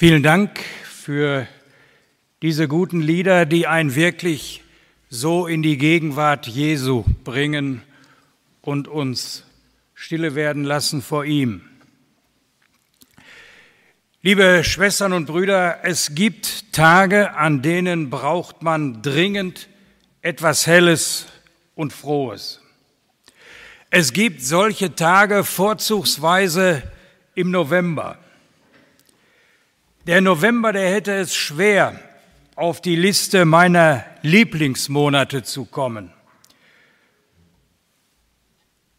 Vielen Dank für diese guten Lieder, die einen wirklich so in die Gegenwart Jesu bringen und uns stille werden lassen vor ihm. Liebe Schwestern und Brüder, es gibt Tage, an denen braucht man dringend etwas Helles und Frohes. Es gibt solche Tage vorzugsweise im November. Der November, der hätte es schwer, auf die Liste meiner Lieblingsmonate zu kommen.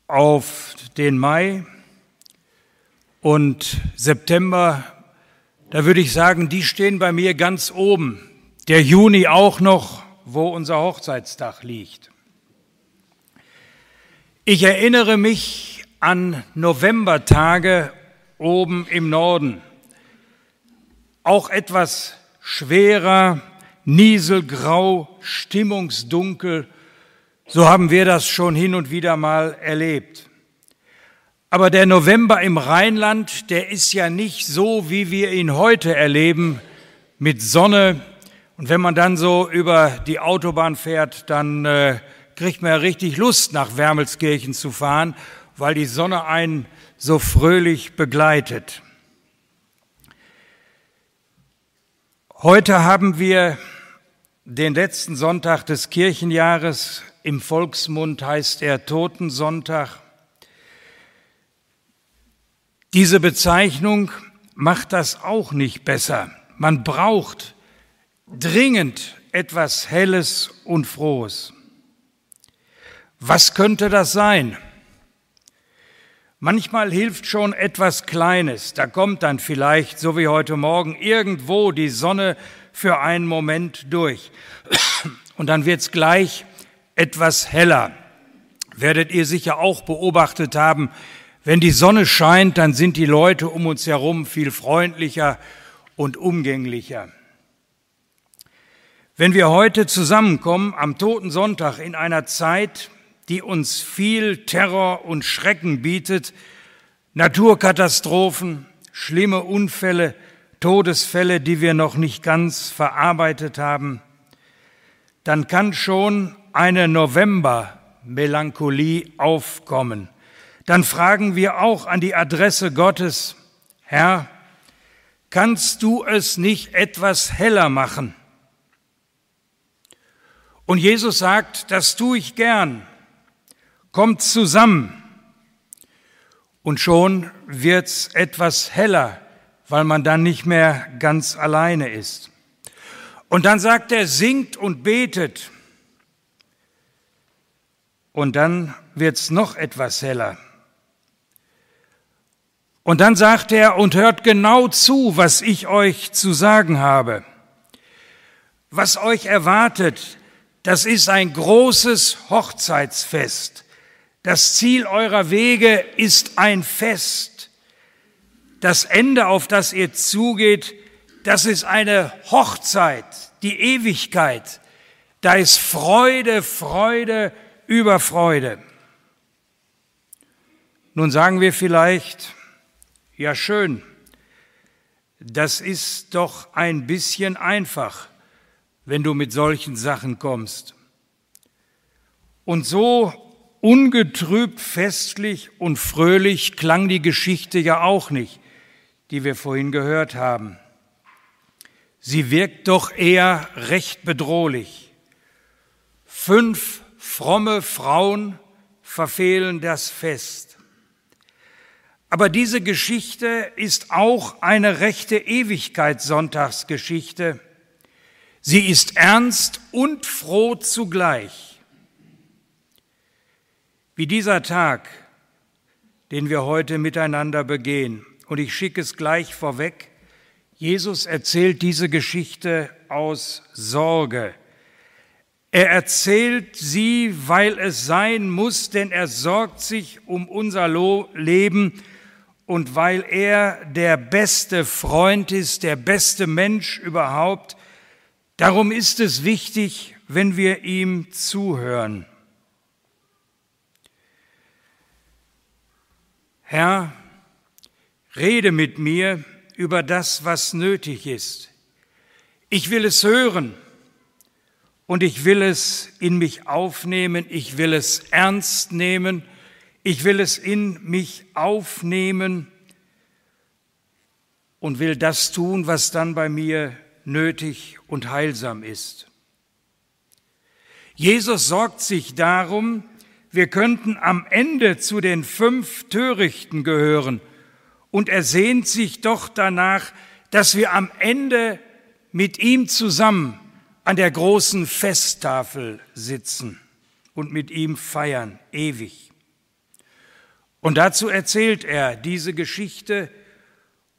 Auf den Mai und September, da würde ich sagen, die stehen bei mir ganz oben. Der Juni auch noch, wo unser Hochzeitstag liegt. Ich erinnere mich an Novembertage oben im Norden auch etwas schwerer, nieselgrau, stimmungsdunkel. So haben wir das schon hin und wieder mal erlebt. Aber der November im Rheinland, der ist ja nicht so, wie wir ihn heute erleben, mit Sonne. Und wenn man dann so über die Autobahn fährt, dann äh, kriegt man ja richtig Lust, nach Wermelskirchen zu fahren, weil die Sonne einen so fröhlich begleitet. Heute haben wir den letzten Sonntag des Kirchenjahres. Im Volksmund heißt er Totensonntag. Diese Bezeichnung macht das auch nicht besser. Man braucht dringend etwas Helles und Frohes. Was könnte das sein? Manchmal hilft schon etwas Kleines. Da kommt dann vielleicht, so wie heute Morgen, irgendwo die Sonne für einen Moment durch. Und dann wird's gleich etwas heller. Werdet ihr sicher auch beobachtet haben, wenn die Sonne scheint, dann sind die Leute um uns herum viel freundlicher und umgänglicher. Wenn wir heute zusammenkommen am Toten Sonntag in einer Zeit, die uns viel Terror und Schrecken bietet, Naturkatastrophen, schlimme Unfälle, Todesfälle, die wir noch nicht ganz verarbeitet haben, dann kann schon eine November-Melancholie aufkommen. Dann fragen wir auch an die Adresse Gottes, Herr, kannst du es nicht etwas heller machen? Und Jesus sagt, das tue ich gern kommt zusammen und schon wird's etwas heller, weil man dann nicht mehr ganz alleine ist. Und dann sagt er, singt und betet. Und dann wird's noch etwas heller. Und dann sagt er, und hört genau zu, was ich euch zu sagen habe. Was euch erwartet, das ist ein großes Hochzeitsfest. Das Ziel eurer Wege ist ein Fest. Das Ende, auf das ihr zugeht, das ist eine Hochzeit, die Ewigkeit. Da ist Freude, Freude über Freude. Nun sagen wir vielleicht, ja schön, das ist doch ein bisschen einfach, wenn du mit solchen Sachen kommst. Und so Ungetrübt, festlich und fröhlich klang die Geschichte ja auch nicht, die wir vorhin gehört haben. Sie wirkt doch eher recht bedrohlich. Fünf fromme Frauen verfehlen das Fest. Aber diese Geschichte ist auch eine rechte Ewigkeitssonntagsgeschichte. Sie ist ernst und froh zugleich wie dieser Tag, den wir heute miteinander begehen. Und ich schicke es gleich vorweg. Jesus erzählt diese Geschichte aus Sorge. Er erzählt sie, weil es sein muss, denn er sorgt sich um unser Leben und weil er der beste Freund ist, der beste Mensch überhaupt. Darum ist es wichtig, wenn wir ihm zuhören. Herr, rede mit mir über das, was nötig ist. Ich will es hören und ich will es in mich aufnehmen, ich will es ernst nehmen, ich will es in mich aufnehmen und will das tun, was dann bei mir nötig und heilsam ist. Jesus sorgt sich darum, wir könnten am Ende zu den fünf Törichten gehören, und er sehnt sich doch danach, dass wir am Ende mit ihm zusammen an der großen Festtafel sitzen und mit ihm feiern, ewig. Und dazu erzählt er diese Geschichte,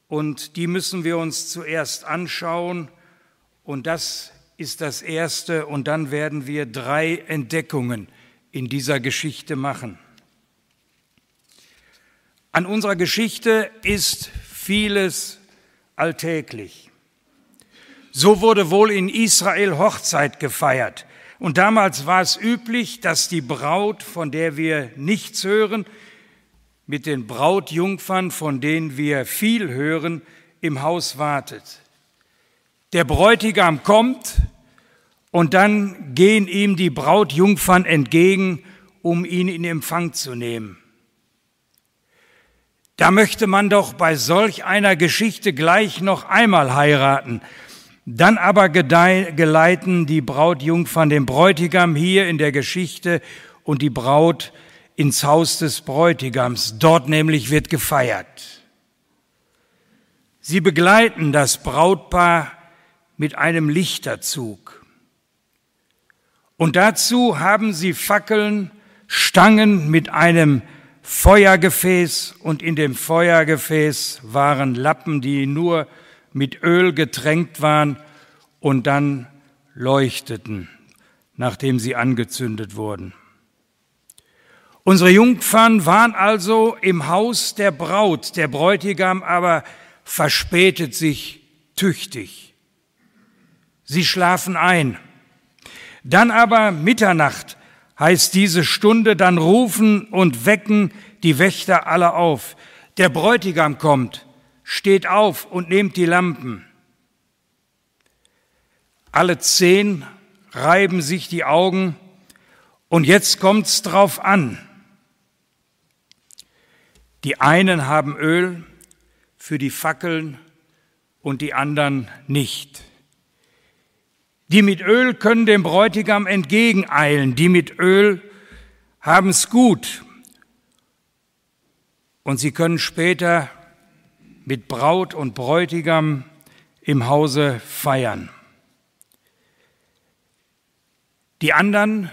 und die müssen wir uns zuerst anschauen, und das ist das Erste, und dann werden wir drei Entdeckungen in dieser Geschichte machen. An unserer Geschichte ist vieles alltäglich. So wurde wohl in Israel Hochzeit gefeiert. Und damals war es üblich, dass die Braut, von der wir nichts hören, mit den Brautjungfern, von denen wir viel hören, im Haus wartet. Der Bräutigam kommt, und dann gehen ihm die Brautjungfern entgegen, um ihn in Empfang zu nehmen. Da möchte man doch bei solch einer Geschichte gleich noch einmal heiraten. Dann aber geleiten die Brautjungfern den Bräutigam hier in der Geschichte und die Braut ins Haus des Bräutigams. Dort nämlich wird gefeiert. Sie begleiten das Brautpaar mit einem Lichterzug. Und dazu haben sie Fackeln, Stangen mit einem Feuergefäß und in dem Feuergefäß waren Lappen, die nur mit Öl getränkt waren und dann leuchteten, nachdem sie angezündet wurden. Unsere Jungfern waren also im Haus der Braut, der Bräutigam aber verspätet sich tüchtig. Sie schlafen ein. Dann aber Mitternacht heißt diese Stunde, dann rufen und wecken die Wächter alle auf. Der Bräutigam kommt, steht auf und nehmt die Lampen. Alle zehn reiben sich die Augen und jetzt kommt's drauf an. Die einen haben Öl für die Fackeln und die anderen nicht. Die mit Öl können dem Bräutigam entgegeneilen, die mit Öl haben es gut. Und sie können später mit Braut und Bräutigam im Hause feiern. Die anderen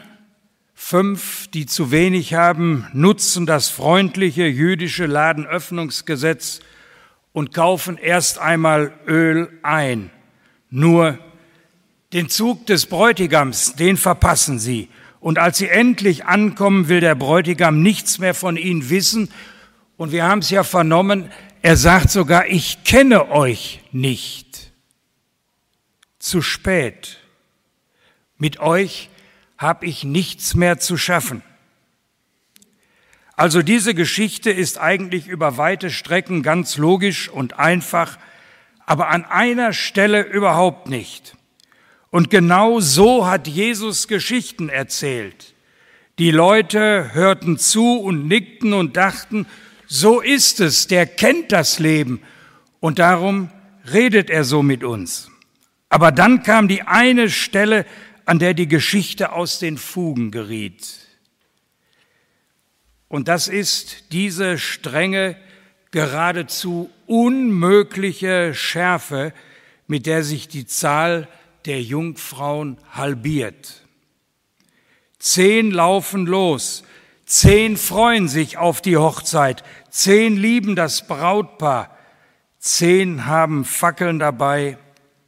fünf, die zu wenig haben, nutzen das freundliche jüdische Ladenöffnungsgesetz und kaufen erst einmal Öl ein. Nur den Zug des Bräutigams, den verpassen sie. Und als sie endlich ankommen, will der Bräutigam nichts mehr von ihnen wissen. Und wir haben es ja vernommen, er sagt sogar, ich kenne euch nicht. Zu spät. Mit euch habe ich nichts mehr zu schaffen. Also diese Geschichte ist eigentlich über weite Strecken ganz logisch und einfach, aber an einer Stelle überhaupt nicht. Und genau so hat Jesus Geschichten erzählt. Die Leute hörten zu und nickten und dachten, so ist es, der kennt das Leben und darum redet er so mit uns. Aber dann kam die eine Stelle, an der die Geschichte aus den Fugen geriet. Und das ist diese strenge, geradezu unmögliche Schärfe, mit der sich die Zahl der Jungfrauen halbiert. Zehn laufen los, zehn freuen sich auf die Hochzeit, zehn lieben das Brautpaar, zehn haben Fackeln dabei,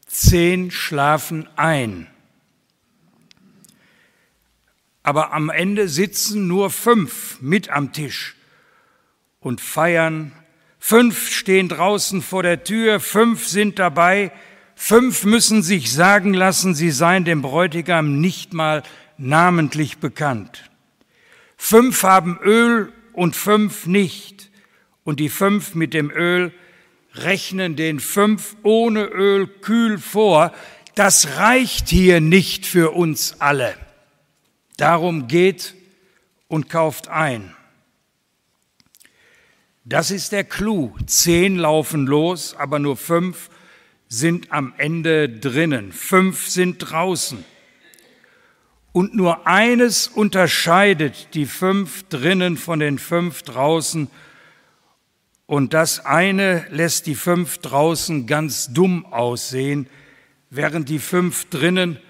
zehn schlafen ein. Aber am Ende sitzen nur fünf mit am Tisch und feiern. Fünf stehen draußen vor der Tür, fünf sind dabei, Fünf müssen sich sagen lassen, sie seien dem Bräutigam nicht mal namentlich bekannt. Fünf haben Öl und fünf nicht. Und die fünf mit dem Öl rechnen den fünf ohne Öl kühl vor, das reicht hier nicht für uns alle. Darum geht und kauft ein. Das ist der Clou. Zehn laufen los, aber nur fünf sind am Ende drinnen. Fünf sind draußen. Und nur eines unterscheidet die fünf drinnen von den fünf draußen. Und das eine lässt die fünf draußen ganz dumm aussehen, während die fünf drinnen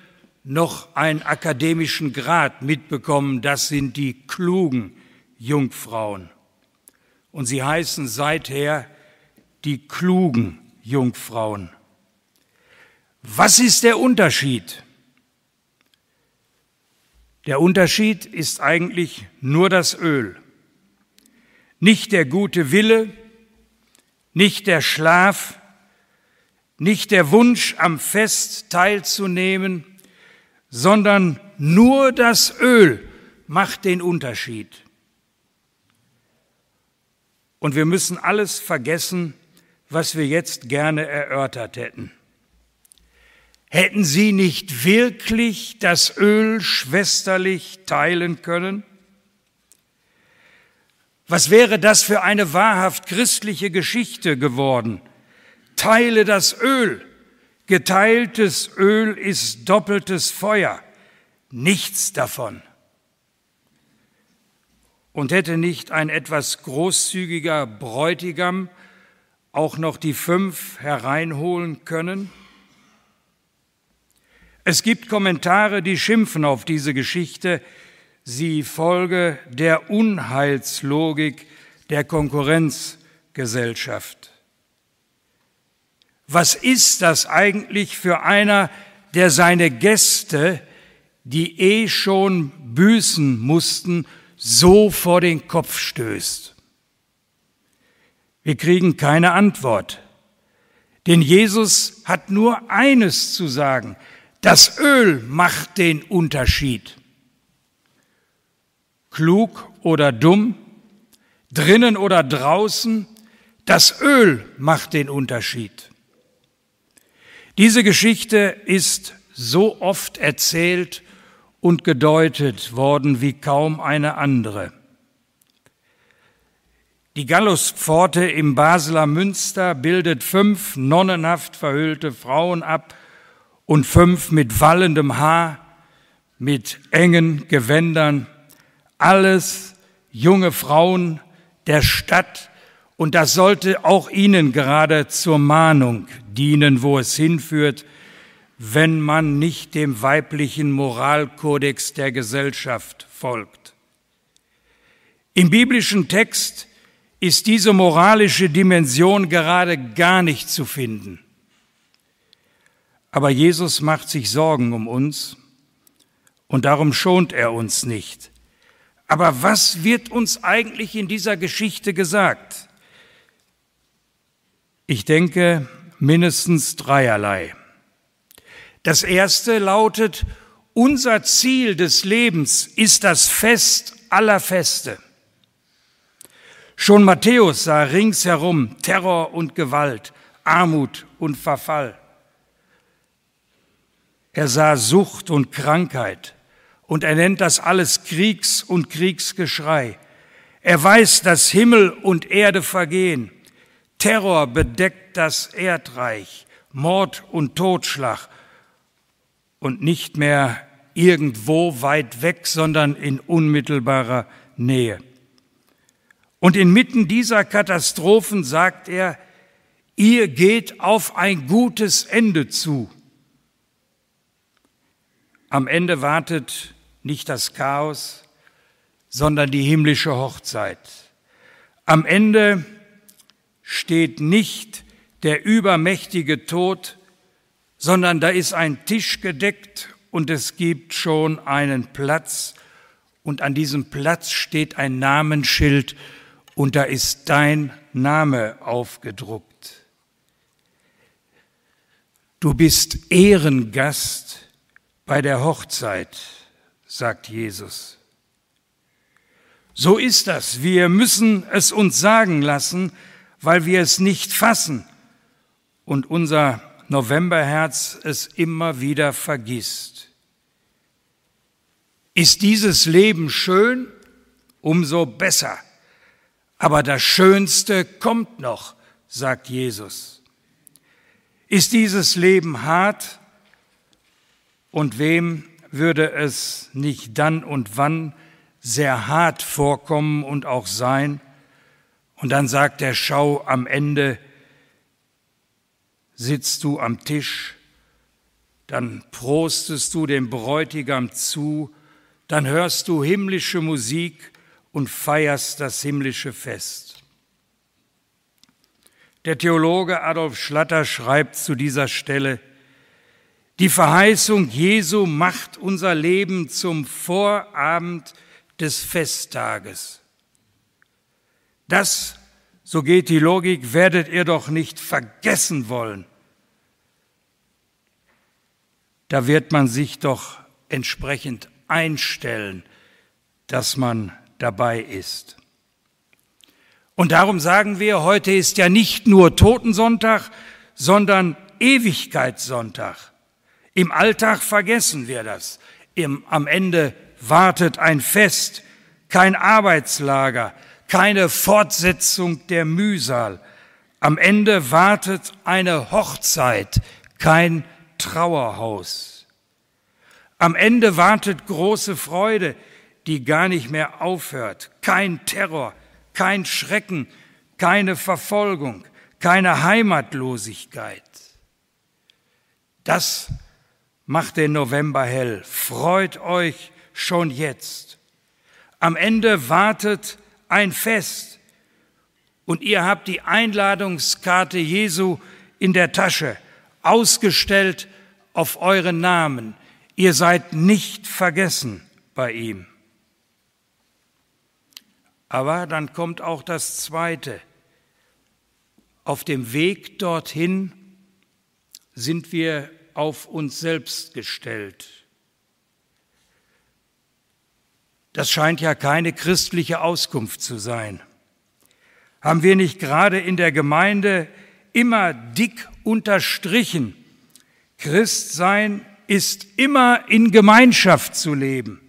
noch einen akademischen Grad mitbekommen. Das sind die klugen Jungfrauen. Und sie heißen seither die klugen Jungfrauen. Was ist der Unterschied? Der Unterschied ist eigentlich nur das Öl. Nicht der gute Wille, nicht der Schlaf, nicht der Wunsch, am Fest teilzunehmen, sondern nur das Öl macht den Unterschied. Und wir müssen alles vergessen, was wir jetzt gerne erörtert hätten. Hätten Sie nicht wirklich das Öl schwesterlich teilen können? Was wäre das für eine wahrhaft christliche Geschichte geworden? Teile das Öl. Geteiltes Öl ist doppeltes Feuer. Nichts davon. Und hätte nicht ein etwas großzügiger Bräutigam auch noch die fünf hereinholen können? Es gibt Kommentare, die schimpfen auf diese Geschichte, sie folge der Unheilslogik der Konkurrenzgesellschaft. Was ist das eigentlich für einer, der seine Gäste, die eh schon büßen mussten, so vor den Kopf stößt? Wir kriegen keine Antwort. Denn Jesus hat nur eines zu sagen. Das Öl macht den Unterschied. Klug oder dumm, drinnen oder draußen, das Öl macht den Unterschied. Diese Geschichte ist so oft erzählt und gedeutet worden wie kaum eine andere. Die Galluspforte im Basler Münster bildet fünf nonnenhaft verhüllte Frauen ab, und fünf mit wallendem Haar, mit engen Gewändern, alles junge Frauen der Stadt, und das sollte auch ihnen gerade zur Mahnung dienen, wo es hinführt, wenn man nicht dem weiblichen Moralkodex der Gesellschaft folgt. Im biblischen Text ist diese moralische Dimension gerade gar nicht zu finden. Aber Jesus macht sich Sorgen um uns und darum schont er uns nicht. Aber was wird uns eigentlich in dieser Geschichte gesagt? Ich denke mindestens dreierlei. Das erste lautet, unser Ziel des Lebens ist das Fest aller Feste. Schon Matthäus sah ringsherum Terror und Gewalt, Armut und Verfall. Er sah Sucht und Krankheit und er nennt das alles Kriegs- und Kriegsgeschrei. Er weiß, dass Himmel und Erde vergehen. Terror bedeckt das Erdreich, Mord und Totschlag und nicht mehr irgendwo weit weg, sondern in unmittelbarer Nähe. Und inmitten dieser Katastrophen sagt er, ihr geht auf ein gutes Ende zu. Am Ende wartet nicht das Chaos, sondern die himmlische Hochzeit. Am Ende steht nicht der übermächtige Tod, sondern da ist ein Tisch gedeckt und es gibt schon einen Platz und an diesem Platz steht ein Namensschild und da ist dein Name aufgedruckt. Du bist Ehrengast bei der Hochzeit, sagt Jesus. So ist das. Wir müssen es uns sagen lassen, weil wir es nicht fassen und unser Novemberherz es immer wieder vergisst. Ist dieses Leben schön? Umso besser. Aber das Schönste kommt noch, sagt Jesus. Ist dieses Leben hart? Und wem würde es nicht dann und wann sehr hart vorkommen und auch sein? Und dann sagt der Schau am Ende, sitzt du am Tisch, dann prostest du dem Bräutigam zu, dann hörst du himmlische Musik und feierst das himmlische Fest. Der Theologe Adolf Schlatter schreibt zu dieser Stelle, die Verheißung Jesu macht unser Leben zum Vorabend des Festtages. Das, so geht die Logik, werdet ihr doch nicht vergessen wollen, da wird man sich doch entsprechend einstellen, dass man dabei ist. Und darum sagen wir, heute ist ja nicht nur Totensonntag, sondern Ewigkeitssonntag. Im Alltag vergessen wir das. Im, am Ende wartet ein Fest, kein Arbeitslager, keine Fortsetzung der Mühsal. Am Ende wartet eine Hochzeit, kein Trauerhaus. Am Ende wartet große Freude, die gar nicht mehr aufhört. Kein Terror, kein Schrecken, keine Verfolgung, keine Heimatlosigkeit. Das macht den November hell. Freut euch schon jetzt. Am Ende wartet ein Fest und ihr habt die Einladungskarte Jesu in der Tasche ausgestellt auf euren Namen. Ihr seid nicht vergessen bei ihm. Aber dann kommt auch das Zweite. Auf dem Weg dorthin sind wir auf uns selbst gestellt. Das scheint ja keine christliche Auskunft zu sein. Haben wir nicht gerade in der Gemeinde immer dick unterstrichen. Christsein ist immer in Gemeinschaft zu leben.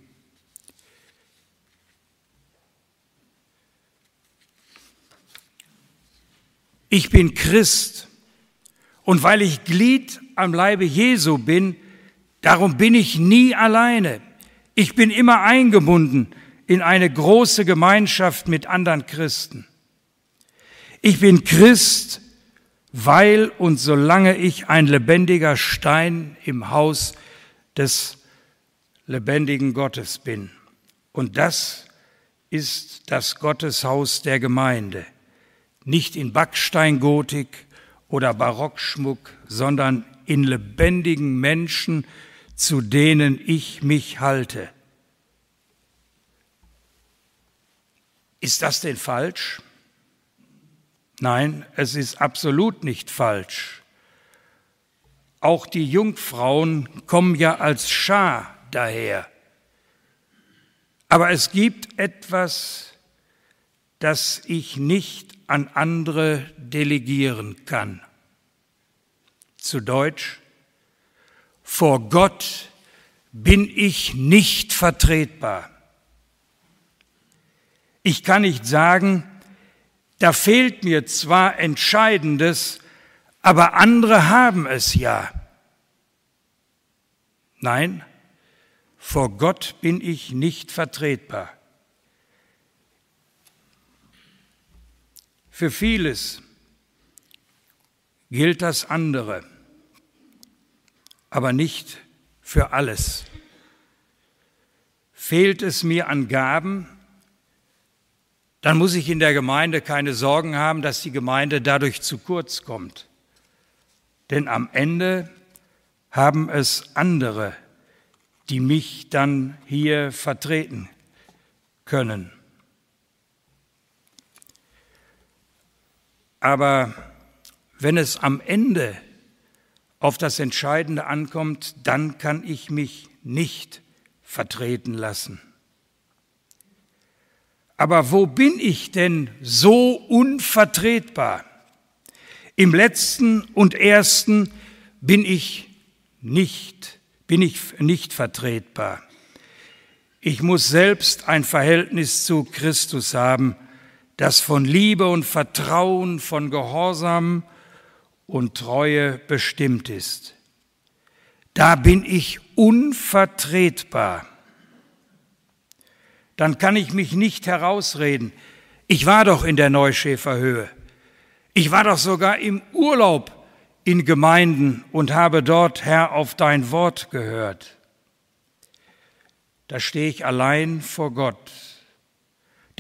Ich bin Christ und weil ich Glied am Leibe Jesu bin, darum bin ich nie alleine. Ich bin immer eingebunden in eine große Gemeinschaft mit anderen Christen. Ich bin Christ, weil und solange ich ein lebendiger Stein im Haus des lebendigen Gottes bin. Und das ist das Gotteshaus der Gemeinde. Nicht in Backsteingotik oder Barockschmuck, sondern in lebendigen Menschen, zu denen ich mich halte. Ist das denn falsch? Nein, es ist absolut nicht falsch. Auch die Jungfrauen kommen ja als Schar daher. Aber es gibt etwas, das ich nicht an andere delegieren kann. Zu Deutsch, vor Gott bin ich nicht vertretbar. Ich kann nicht sagen, da fehlt mir zwar Entscheidendes, aber andere haben es ja. Nein, vor Gott bin ich nicht vertretbar. Für vieles gilt das andere, aber nicht für alles. Fehlt es mir an Gaben, dann muss ich in der Gemeinde keine Sorgen haben, dass die Gemeinde dadurch zu kurz kommt. Denn am Ende haben es andere, die mich dann hier vertreten können. Aber wenn es am Ende auf das Entscheidende ankommt, dann kann ich mich nicht vertreten lassen. Aber wo bin ich denn so unvertretbar? Im letzten und ersten bin ich nicht, bin ich nicht vertretbar. Ich muss selbst ein Verhältnis zu Christus haben, das von Liebe und Vertrauen, von Gehorsam und Treue bestimmt ist. Da bin ich unvertretbar. Dann kann ich mich nicht herausreden. Ich war doch in der Neuschäferhöhe. Ich war doch sogar im Urlaub in Gemeinden und habe dort, Herr, auf dein Wort gehört. Da stehe ich allein vor Gott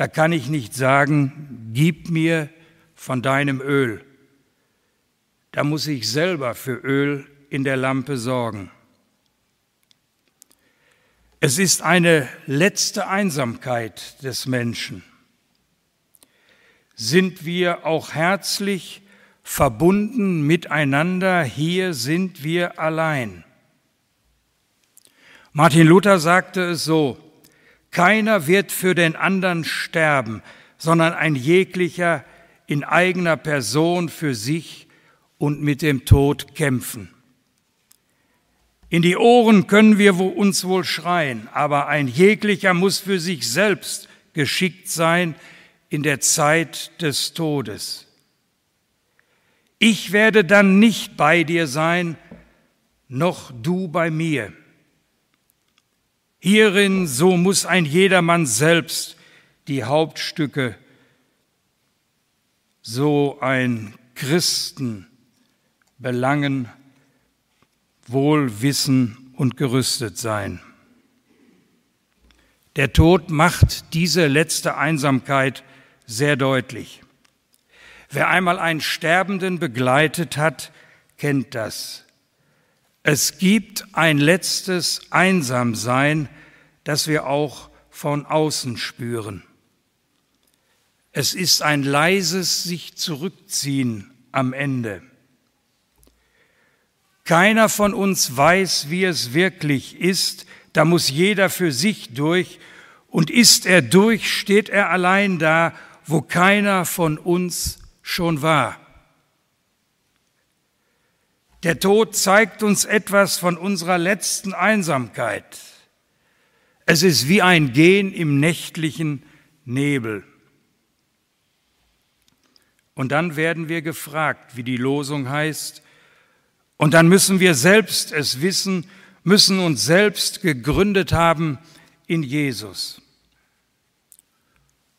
da kann ich nicht sagen, gib mir von deinem Öl. Da muss ich selber für Öl in der Lampe sorgen. Es ist eine letzte Einsamkeit des Menschen. Sind wir auch herzlich verbunden miteinander, hier sind wir allein. Martin Luther sagte es so, keiner wird für den anderen sterben, sondern ein jeglicher in eigener Person für sich und mit dem Tod kämpfen. In die Ohren können wir uns wohl schreien, aber ein jeglicher muss für sich selbst geschickt sein in der Zeit des Todes. Ich werde dann nicht bei dir sein, noch du bei mir. Hierin, so muss ein jedermann selbst die Hauptstücke, so ein Christen belangen, wohl wissen und gerüstet sein. Der Tod macht diese letzte Einsamkeit sehr deutlich. Wer einmal einen Sterbenden begleitet hat, kennt das. Es gibt ein letztes Einsamsein, das wir auch von außen spüren. Es ist ein leises sich zurückziehen am Ende. Keiner von uns weiß, wie es wirklich ist, da muss jeder für sich durch, und ist er durch, steht er allein da, wo keiner von uns schon war. Der Tod zeigt uns etwas von unserer letzten Einsamkeit. Es ist wie ein Gehen im nächtlichen Nebel. Und dann werden wir gefragt, wie die Losung heißt, und dann müssen wir selbst es wissen, müssen uns selbst gegründet haben in Jesus.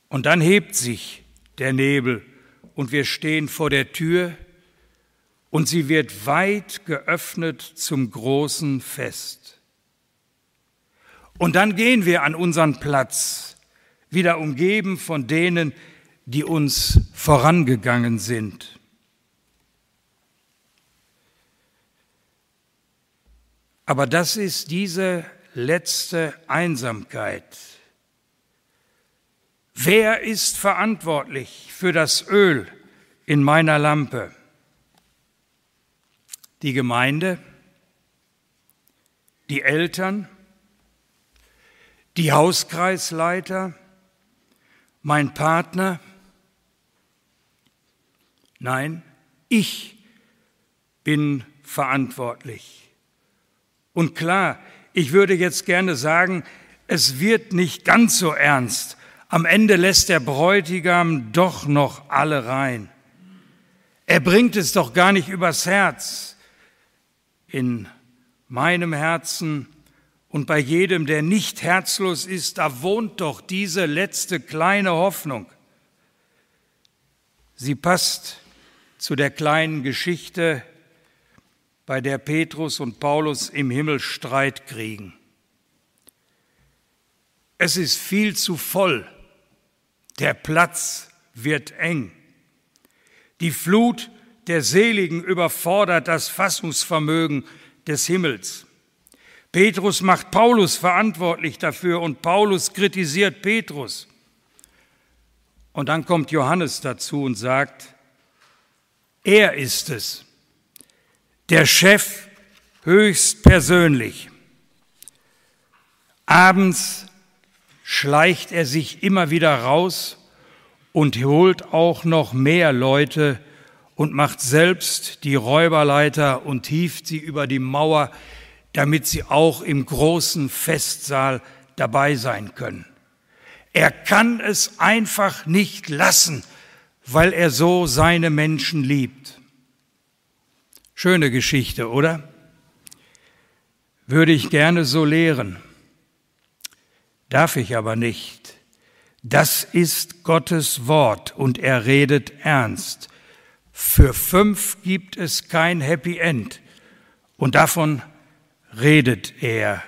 Und dann hebt sich der Nebel und wir stehen vor der Tür und sie wird weit geöffnet zum großen Fest. Und dann gehen wir an unseren Platz, wieder umgeben von denen, die uns vorangegangen sind. Aber das ist diese letzte Einsamkeit. Wer ist verantwortlich für das Öl in meiner Lampe? die Gemeinde, die Eltern, die Hauskreisleiter, mein Partner. Nein, ich bin verantwortlich. Und klar, ich würde jetzt gerne sagen, es wird nicht ganz so ernst. Am Ende lässt der Bräutigam doch noch alle rein. Er bringt es doch gar nicht übers Herz in meinem Herzen und bei jedem, der nicht herzlos ist, da wohnt doch diese letzte kleine Hoffnung. Sie passt zu der kleinen Geschichte, bei der Petrus und Paulus im Himmel Streit kriegen. Es ist viel zu voll, der Platz wird eng. Die Flut der Seligen überfordert das Fassungsvermögen des Himmels. Petrus macht Paulus verantwortlich dafür und Paulus kritisiert Petrus. Und dann kommt Johannes dazu und sagt, er ist es, der Chef höchst persönlich. Abends schleicht er sich immer wieder raus und holt auch noch mehr Leute und macht selbst die Räuberleiter und hieft sie über die Mauer, damit sie auch im großen Festsaal dabei sein können. Er kann es einfach nicht lassen, weil er so seine Menschen liebt. Schöne Geschichte, oder? Würde ich gerne so lehren, darf ich aber nicht. Das ist Gottes Wort und er redet ernst. Für fünf gibt es kein Happy End und davon redet er.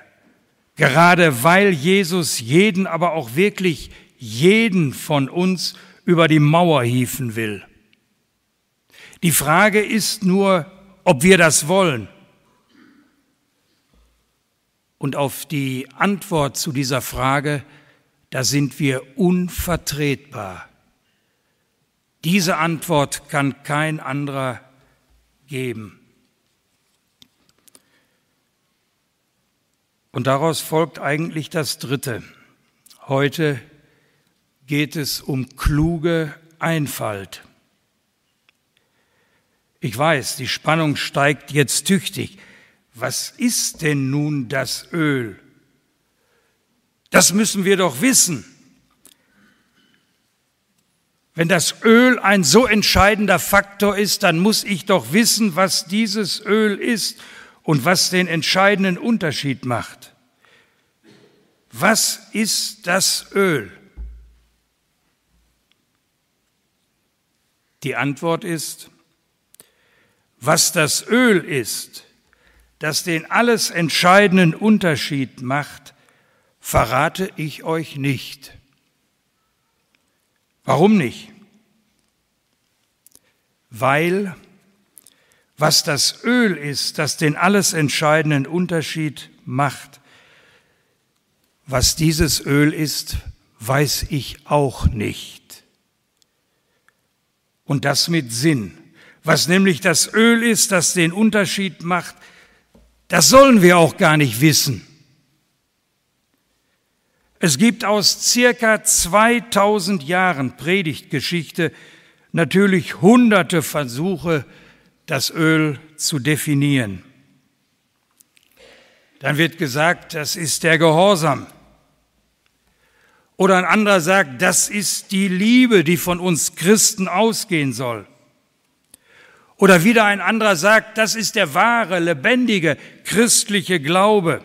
Gerade weil Jesus jeden, aber auch wirklich jeden von uns über die Mauer hieven will. Die Frage ist nur, ob wir das wollen. Und auf die Antwort zu dieser Frage da sind wir unvertretbar. Diese Antwort kann kein anderer geben. Und daraus folgt eigentlich das Dritte. Heute geht es um kluge Einfalt. Ich weiß, die Spannung steigt jetzt tüchtig. Was ist denn nun das Öl? Das müssen wir doch wissen. Wenn das Öl ein so entscheidender Faktor ist, dann muss ich doch wissen, was dieses Öl ist und was den entscheidenden Unterschied macht. Was ist das Öl? Die Antwort ist, was das Öl ist, das den alles entscheidenden Unterschied macht, verrate ich euch nicht. Warum nicht? Weil was das Öl ist, das den alles entscheidenden Unterschied macht, was dieses Öl ist, weiß ich auch nicht. Und das mit Sinn. Was nämlich das Öl ist, das den Unterschied macht, das sollen wir auch gar nicht wissen. Es gibt aus circa 2000 Jahren Predigtgeschichte natürlich hunderte Versuche, das Öl zu definieren. Dann wird gesagt, das ist der Gehorsam. Oder ein anderer sagt, das ist die Liebe, die von uns Christen ausgehen soll. Oder wieder ein anderer sagt, das ist der wahre, lebendige christliche Glaube.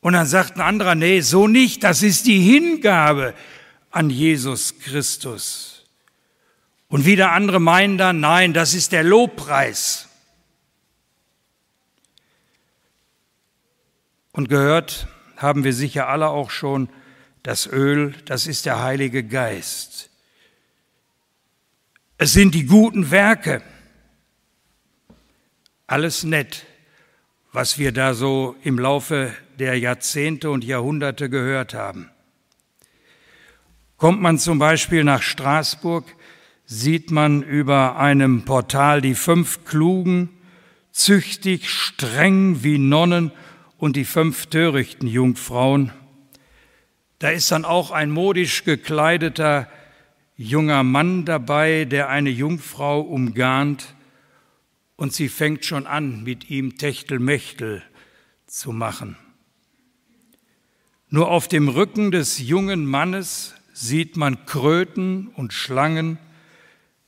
Und dann sagt ein anderer, nee, so nicht, das ist die Hingabe an Jesus Christus. Und wieder andere meinen dann, nein, das ist der Lobpreis. Und gehört haben wir sicher alle auch schon, das Öl, das ist der Heilige Geist. Es sind die guten Werke. Alles nett, was wir da so im Laufe der Jahrzehnte und Jahrhunderte gehört haben. Kommt man zum Beispiel nach Straßburg, sieht man über einem Portal die fünf Klugen, züchtig, streng wie Nonnen und die fünf törichten Jungfrauen. Da ist dann auch ein modisch gekleideter junger Mann dabei, der eine Jungfrau umgarnt und sie fängt schon an, mit ihm Techtelmechtel zu machen. Nur auf dem Rücken des jungen Mannes sieht man Kröten und Schlangen,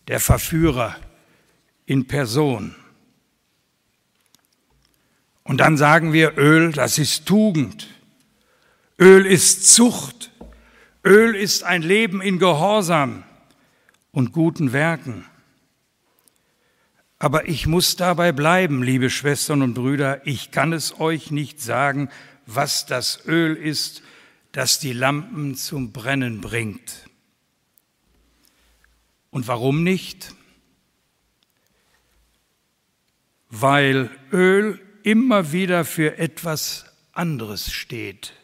der Verführer in Person. Und dann sagen wir, Öl, das ist Tugend. Öl ist Zucht. Öl ist ein Leben in Gehorsam und guten Werken. Aber ich muss dabei bleiben, liebe Schwestern und Brüder, ich kann es euch nicht sagen, was das Öl ist, das die Lampen zum Brennen bringt. Und warum nicht? Weil Öl immer wieder für etwas anderes steht.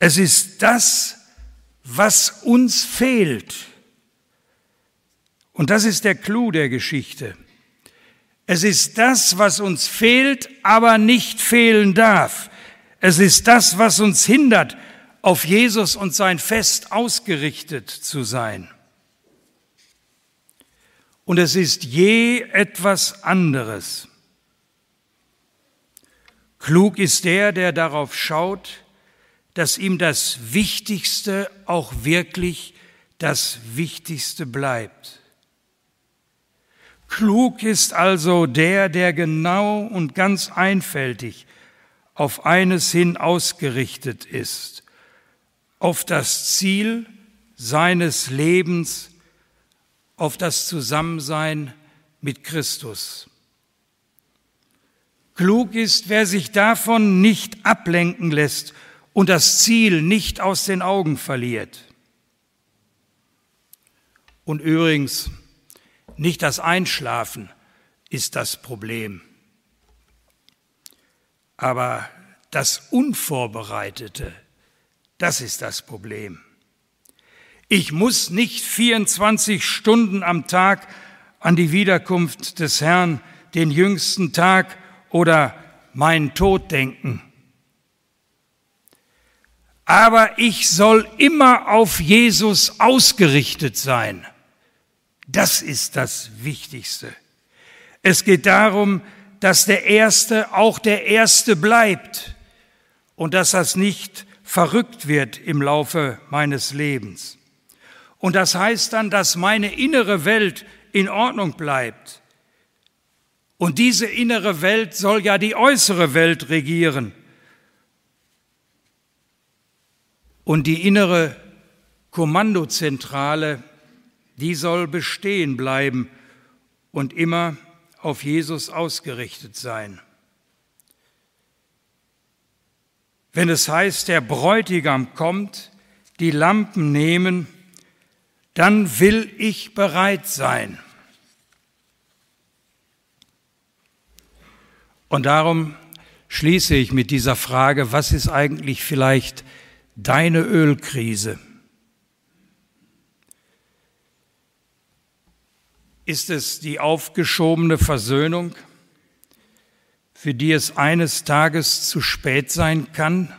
Es ist das, was uns fehlt. Und das ist der Clou der Geschichte. Es ist das, was uns fehlt, aber nicht fehlen darf. Es ist das, was uns hindert, auf Jesus und sein Fest ausgerichtet zu sein. Und es ist je etwas anderes. Klug ist der, der darauf schaut, dass ihm das Wichtigste auch wirklich das Wichtigste bleibt. Klug ist also der, der genau und ganz einfältig auf eines hin ausgerichtet ist, auf das Ziel seines Lebens, auf das Zusammensein mit Christus. Klug ist, wer sich davon nicht ablenken lässt und das Ziel nicht aus den Augen verliert. Und übrigens, nicht das Einschlafen ist das Problem, aber das Unvorbereitete, das ist das Problem. Ich muss nicht 24 Stunden am Tag an die Wiederkunft des Herrn, den jüngsten Tag oder meinen Tod denken aber ich soll immer auf Jesus ausgerichtet sein. Das ist das Wichtigste. Es geht darum, dass der Erste auch der Erste bleibt und dass das nicht verrückt wird im Laufe meines Lebens. Und das heißt dann, dass meine innere Welt in Ordnung bleibt. Und diese innere Welt soll ja die äußere Welt regieren. Und die innere Kommandozentrale, die soll bestehen bleiben und immer auf Jesus ausgerichtet sein. Wenn es heißt, der Bräutigam kommt, die Lampen nehmen, dann will ich bereit sein. Und darum schließe ich mit dieser Frage, was ist eigentlich vielleicht deine Ölkrise? Ist es die aufgeschobene Versöhnung, für die es eines Tages zu spät sein kann?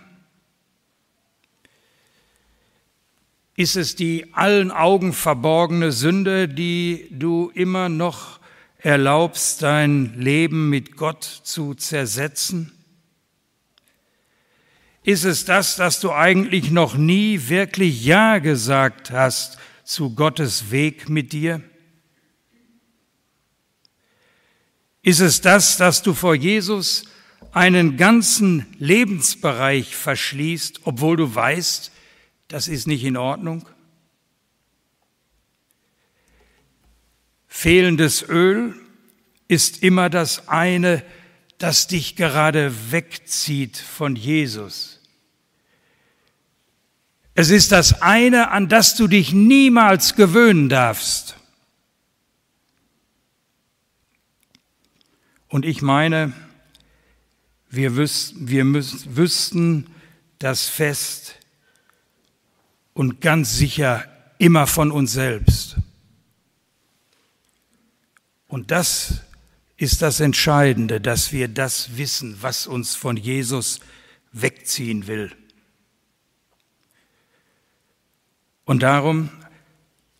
Ist es die allen Augen verborgene Sünde, die du immer noch erlaubst, dein Leben mit Gott zu zersetzen? Ist es das, dass du eigentlich noch nie wirklich Ja gesagt hast zu Gottes Weg mit dir? Ist es das, dass du vor Jesus einen ganzen Lebensbereich verschließt, obwohl du weißt, das ist nicht in Ordnung? Fehlendes Öl ist immer das eine, das dich gerade wegzieht von Jesus. Es ist das eine, an das du dich niemals gewöhnen darfst. Und ich meine, wir, wüssten, wir wüssten das fest und ganz sicher immer von uns selbst. Und das ist das Entscheidende, dass wir das wissen, was uns von Jesus wegziehen will. Und darum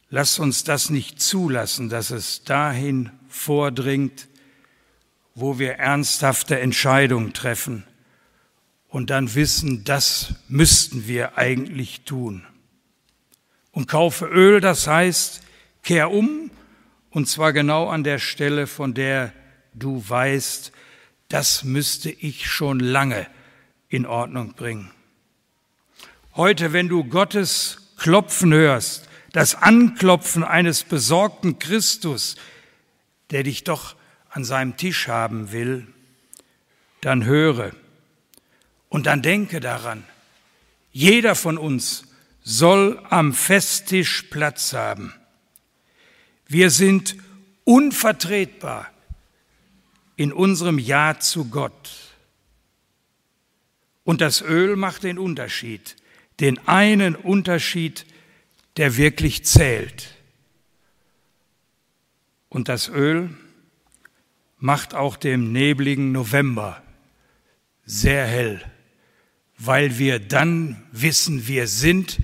lass uns das nicht zulassen, dass es dahin vordringt, wo wir ernsthafte Entscheidungen treffen und dann wissen, das müssten wir eigentlich tun. Und kaufe Öl, das heißt, kehr um, und zwar genau an der Stelle, von der du weißt, das müsste ich schon lange in Ordnung bringen. Heute, wenn du Gottes Klopfen hörst, das Anklopfen eines besorgten Christus, der dich doch an seinem Tisch haben will, dann höre und dann denke daran, jeder von uns soll am Festtisch Platz haben. Wir sind unvertretbar in unserem Ja zu Gott. Und das Öl macht den Unterschied, den einen Unterschied, der wirklich zählt. Und das Öl macht auch dem nebligen November sehr hell weil wir dann wissen, wir sind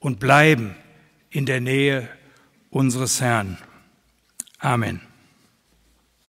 und bleiben in der Nähe unseres Herrn. Amen.